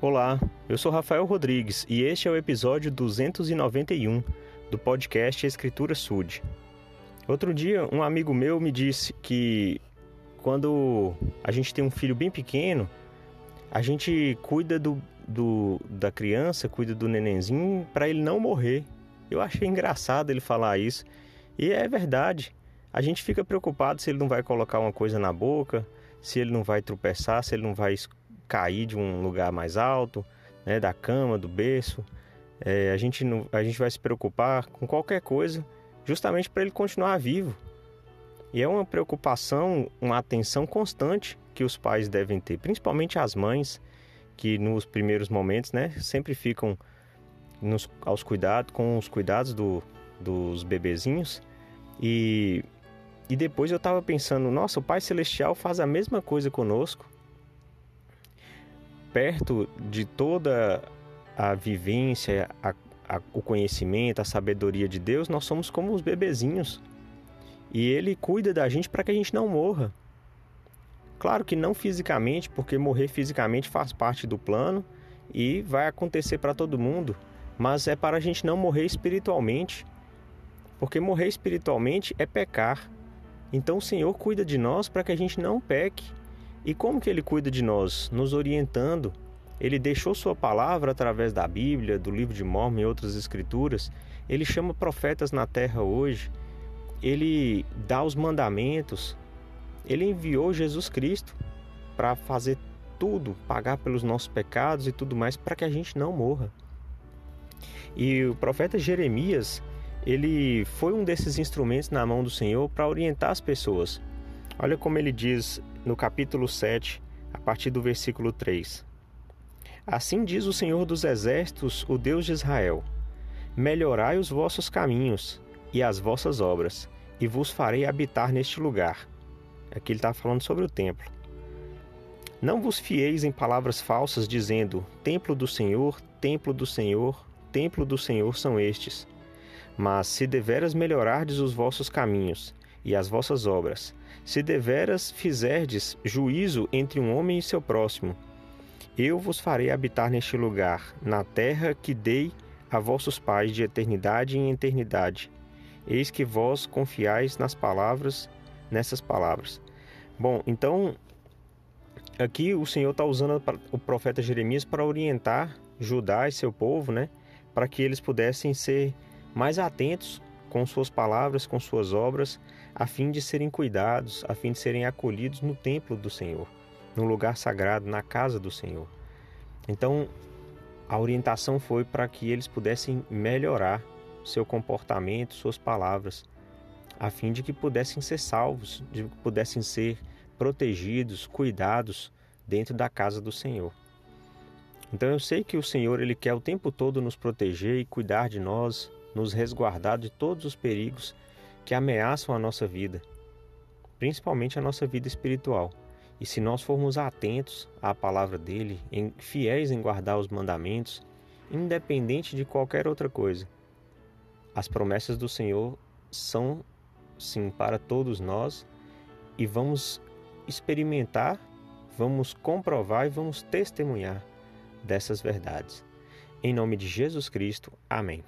Olá, eu sou Rafael Rodrigues e este é o episódio 291 do podcast Escritura Sud. Outro dia, um amigo meu me disse que quando a gente tem um filho bem pequeno, a gente cuida do, do da criança, cuida do nenenzinho para ele não morrer. Eu achei engraçado ele falar isso e é verdade. A gente fica preocupado se ele não vai colocar uma coisa na boca, se ele não vai tropeçar, se ele não vai cair de um lugar mais alto, né, da cama, do berço. É, a, gente não, a gente vai se preocupar com qualquer coisa justamente para ele continuar vivo. E é uma preocupação, uma atenção constante que os pais devem ter, principalmente as mães, que nos primeiros momentos né, sempre ficam nos, aos cuidados, com os cuidados do, dos bebezinhos. E, e depois eu estava pensando, nossa, o Pai Celestial faz a mesma coisa conosco perto de toda a vivência, a, a, o conhecimento, a sabedoria de Deus, nós somos como os bebezinhos. E Ele cuida da gente para que a gente não morra. Claro que não fisicamente, porque morrer fisicamente faz parte do plano e vai acontecer para todo mundo, mas é para a gente não morrer espiritualmente, porque morrer espiritualmente é pecar. Então o Senhor cuida de nós para que a gente não peque. E como que ele cuida de nós? Nos orientando. Ele deixou sua palavra através da Bíblia, do livro de Mormon e outras escrituras. Ele chama profetas na terra hoje. Ele dá os mandamentos. Ele enviou Jesus Cristo para fazer tudo, pagar pelos nossos pecados e tudo mais, para que a gente não morra. E o profeta Jeremias, ele foi um desses instrumentos na mão do Senhor para orientar as pessoas. Olha como ele diz no capítulo 7, a partir do versículo 3. Assim diz o Senhor dos Exércitos, o Deus de Israel: Melhorai os vossos caminhos e as vossas obras, e vos farei habitar neste lugar. Aqui ele está falando sobre o templo. Não vos fieis em palavras falsas, dizendo: Templo do Senhor, templo do Senhor, templo do Senhor são estes. Mas se deveras melhorardes os vossos caminhos e as vossas obras, se deveras fizerdes juízo entre um homem e seu próximo, eu vos farei habitar neste lugar, na terra que dei a vossos pais de eternidade em eternidade. Eis que vós confiais nas palavras, nessas palavras. Bom, então aqui o Senhor está usando o profeta Jeremias para orientar Judá e seu povo, né, para que eles pudessem ser mais atentos com suas palavras, com suas obras, a fim de serem cuidados, a fim de serem acolhidos no templo do Senhor, no lugar sagrado, na casa do Senhor. Então, a orientação foi para que eles pudessem melhorar seu comportamento, suas palavras, a fim de que pudessem ser salvos, de que pudessem ser protegidos, cuidados dentro da casa do Senhor. Então eu sei que o Senhor ele quer o tempo todo nos proteger e cuidar de nós, nos resguardar de todos os perigos que ameaçam a nossa vida, principalmente a nossa vida espiritual. E se nós formos atentos à palavra dele, em, fiéis em guardar os mandamentos, independente de qualquer outra coisa, as promessas do Senhor são sim para todos nós e vamos experimentar, vamos comprovar e vamos testemunhar dessas verdades. Em nome de Jesus Cristo, amém.